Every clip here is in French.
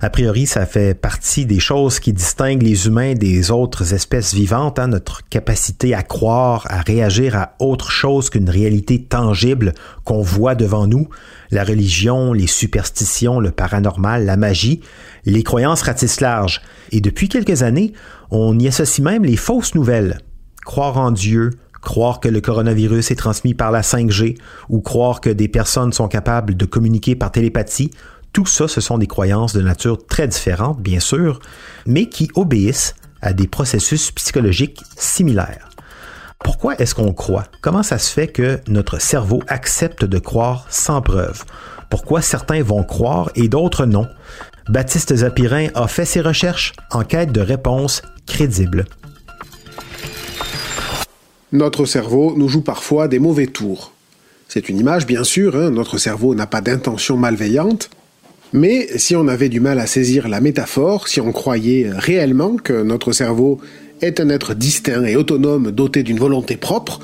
A priori, ça fait partie des choses qui distinguent les humains des autres espèces vivantes, hein, notre capacité à croire, à réagir à autre chose qu'une réalité tangible qu'on voit devant nous. La religion, les superstitions, le paranormal, la magie, les croyances ratissent large. Et depuis quelques années, on y associe même les fausses nouvelles. Croire en Dieu, croire que le coronavirus est transmis par la 5G ou croire que des personnes sont capables de communiquer par télépathie tout ça, ce sont des croyances de nature très différente, bien sûr, mais qui obéissent à des processus psychologiques similaires. Pourquoi est-ce qu'on croit? Comment ça se fait que notre cerveau accepte de croire sans preuve? Pourquoi certains vont croire et d'autres non? Baptiste Zapirin a fait ses recherches en quête de réponses crédibles. Notre cerveau nous joue parfois des mauvais tours. C'est une image, bien sûr, hein. notre cerveau n'a pas d'intention malveillante, mais si on avait du mal à saisir la métaphore, si on croyait réellement que notre cerveau est un être distinct et autonome doté d'une volonté propre,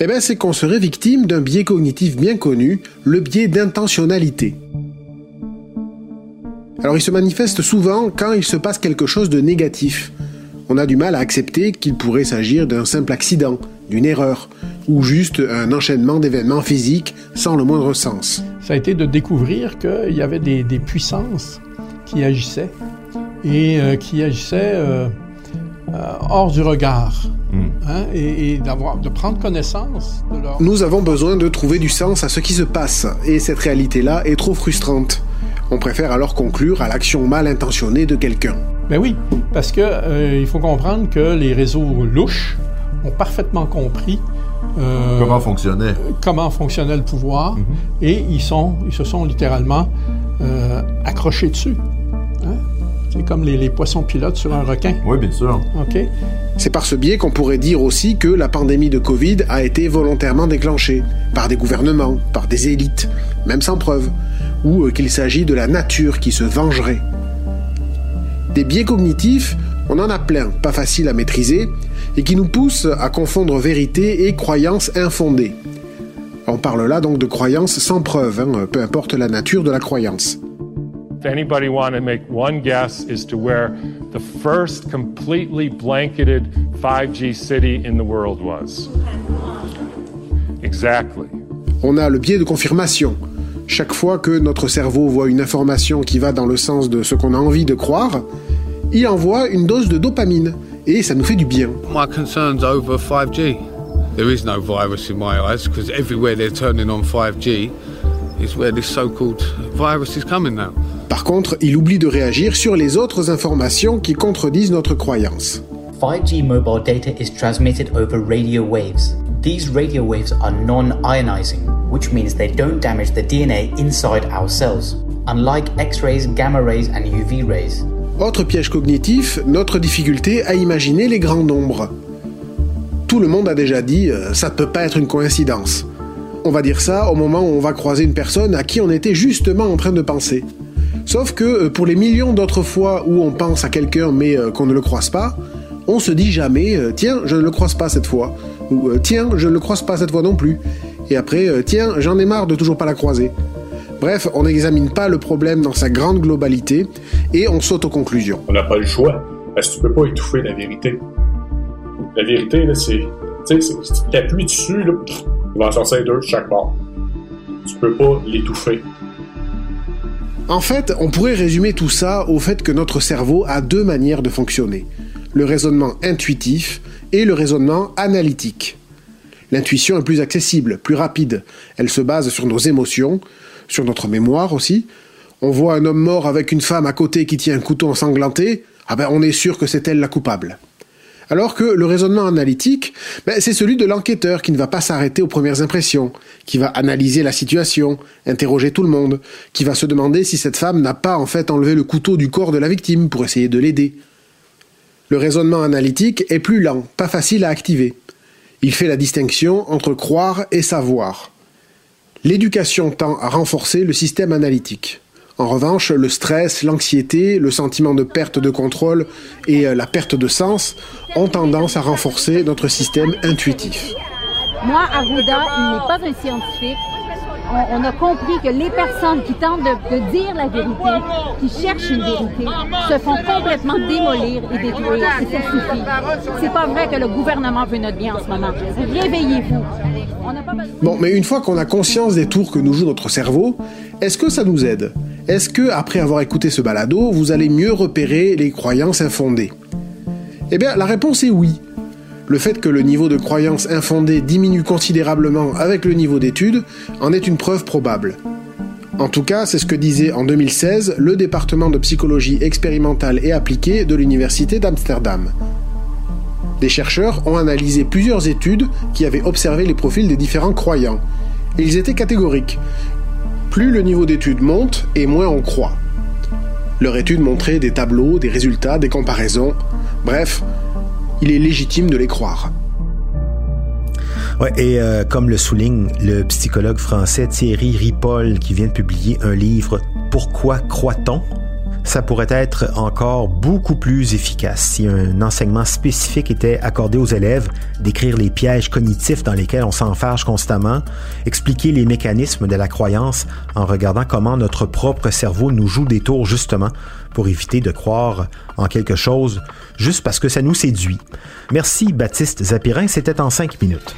eh bien c'est qu'on serait victime d'un biais cognitif bien connu, le biais d'intentionnalité. Alors il se manifeste souvent quand il se passe quelque chose de négatif. On a du mal à accepter qu'il pourrait s'agir d'un simple accident, d'une erreur, ou juste un enchaînement d'événements physiques sans le moindre sens ça a été de découvrir qu'il y avait des, puissances qui agissaient et euh, qui agissaient euh, euh, hors du regard. Hmm. Hein, et, d'avoir, de prendre connaissance de leur... Nous avons besoin de trouver du sens à ce qui se passe, et cette réalité-là est trop frustrante. On préfère alors conclure à l'action mal intentionnée de quelqu'un. Ben oui, parce que il faut comprendre que les réseaux louches ont parfaitement compris euh, comment fonctionnait Comment fonctionnait le pouvoir. Mhm. Et ils, sont, ils se sont littéralement euh, accrochés dessus. Hein? C'est comme les, poissons pilotes sur un requin. Oui, bien sûr. OK. C'est par ce biais qu'on pourrait dire aussi que la pandémie de Covid a été volontairement déclenchée par des gouvernements, par des élites, même sans preuve, ou euh, qu'il s'agit de la nature qui se vengerait. Des biais cognitifs, on en a plein, pas facile à maîtriser, et qui nous pousse à confondre vérité et croyance infondée. On parle là donc de croyance sans preuve, hein, peu importe la nature de la croyance. If anybody want to make one guess as to where the first completely blanketed 5G city in the world was. Exactly. On a le biais de confirmation. Chaque fois que notre cerveau voit une information qui va dans le sens de ce qu'on a envie de croire, il envoie une dose de dopamine et ça nous fait du bien. My concerns over 5G. There is no virus in my eyes because everywhere they're turning on 5G is where this so-called virus is coming now. Par contre, il oublie de réagir sur les autres informations qui contredisent notre croyance. 5G mobile data is transmitted over radio waves. These radio waves are non-ionizing, which means they don't damage the DNA inside our cells, unlike X-rays, gamma rays and UV rays. Autre piège cognitif, notre difficulté à imaginer les grands nombres. Tout le monde a déjà dit euh, ça ne peut pas être une coïncidence. On va dire ça au moment où on va croiser une personne à qui on était justement en train de penser. Sauf que euh, pour les millions d'autres fois où on pense à quelqu'un mais euh, qu'on ne le croise pas, on se dit jamais tiens, je ne le croise pas cette fois ou tiens, je ne le croise pas cette fois non plus. Et après tiens, j'en ai marre de toujours pas la croiser. Bref, on n'examine pas le problème dans sa grande globalité et on saute aux conclusions. On n'a pas le choix, parce que tu peux pas étouffer la vérité. La vérité, là, c'est. Tu sais, si tu appuies dessus, là, il va en sortir deux chaque part. Tu peux pas l'étouffer. En fait, on pourrait résumer tout ça au fait que notre cerveau a deux manières de fonctionner. Le raisonnement intuitif et le raisonnement analytique. L'intuition est plus accessible, plus rapide. Elle se base sur nos émotions, sur notre mémoire aussi. On voit un homme mort avec une femme à côté qui tient un couteau ensanglanté. ah ben on est sûr que c'est elle la coupable. Alors que le raisonnement analytique, ben, c'est celui de l'enquêteur qui ne va pas s'arrêter aux premières impressions, qui va analyser la situation, interroger tout le monde, qui va se demander si cette femme n'a pas en fait enlevé le couteau du corps de la victime pour essayer de l'aider. Le raisonnement analytique est plus lent, pas facile à activer. Il fait la distinction entre croire et savoir. L'éducation tend à renforcer le système analytique. En revanche, le stress, l'anxiété, le sentiment de perte de contrôle et euh, la perte de sens ont tendance à renforcer notre système intuitif. Moi, Arruda, il n'est pas un scientifique. On, a compris que les personnes qui tentent de, dire la vérité, qui cherchent une vérité, se font complètement démolir et détruire. Et ça. C'est pas vrai que le gouvernement veut notre bien en ce moment. Réveillez-vous. Bon, mais une fois qu'on a conscience des tours que nous joue notre cerveau, est-ce que ça nous aide? Est-ce que, après avoir écouté ce balado, vous allez mieux repérer les croyances infondées? Eh bien, la réponse est oui. Le fait que le niveau de croyances infondées diminue considérablement avec le niveau d'études en est une preuve probable. En tout cas, c'est ce que disait en 2016 le département de psychologie expérimentale et appliquée de l'Université d'Amsterdam. Des chercheurs ont analysé plusieurs études qui avaient observé les profils des différents croyants. Ils étaient catégoriques. Plus le niveau d'études monte et moins on croit. Leur étude montrait des tableaux, des résultats, des comparaisons. Bref, il est légitime de les croire. Et euh, comme le souligne le psychologue français Thierry Ripoll qui vient de publier un livre Pourquoi croit-on? Ça pourrait être encore beaucoup plus efficace si un enseignement spécifique était accordé aux élèves, d'écrire les pièges cognitifs dans lesquels on s'enfarge constamment, expliquer les mécanismes de la croyance en regardant comment notre propre cerveau nous joue des tours justement pour éviter de croire en quelque chose juste parce que ça nous séduit. Merci Baptiste Zapirin, c'était en cinq minutes.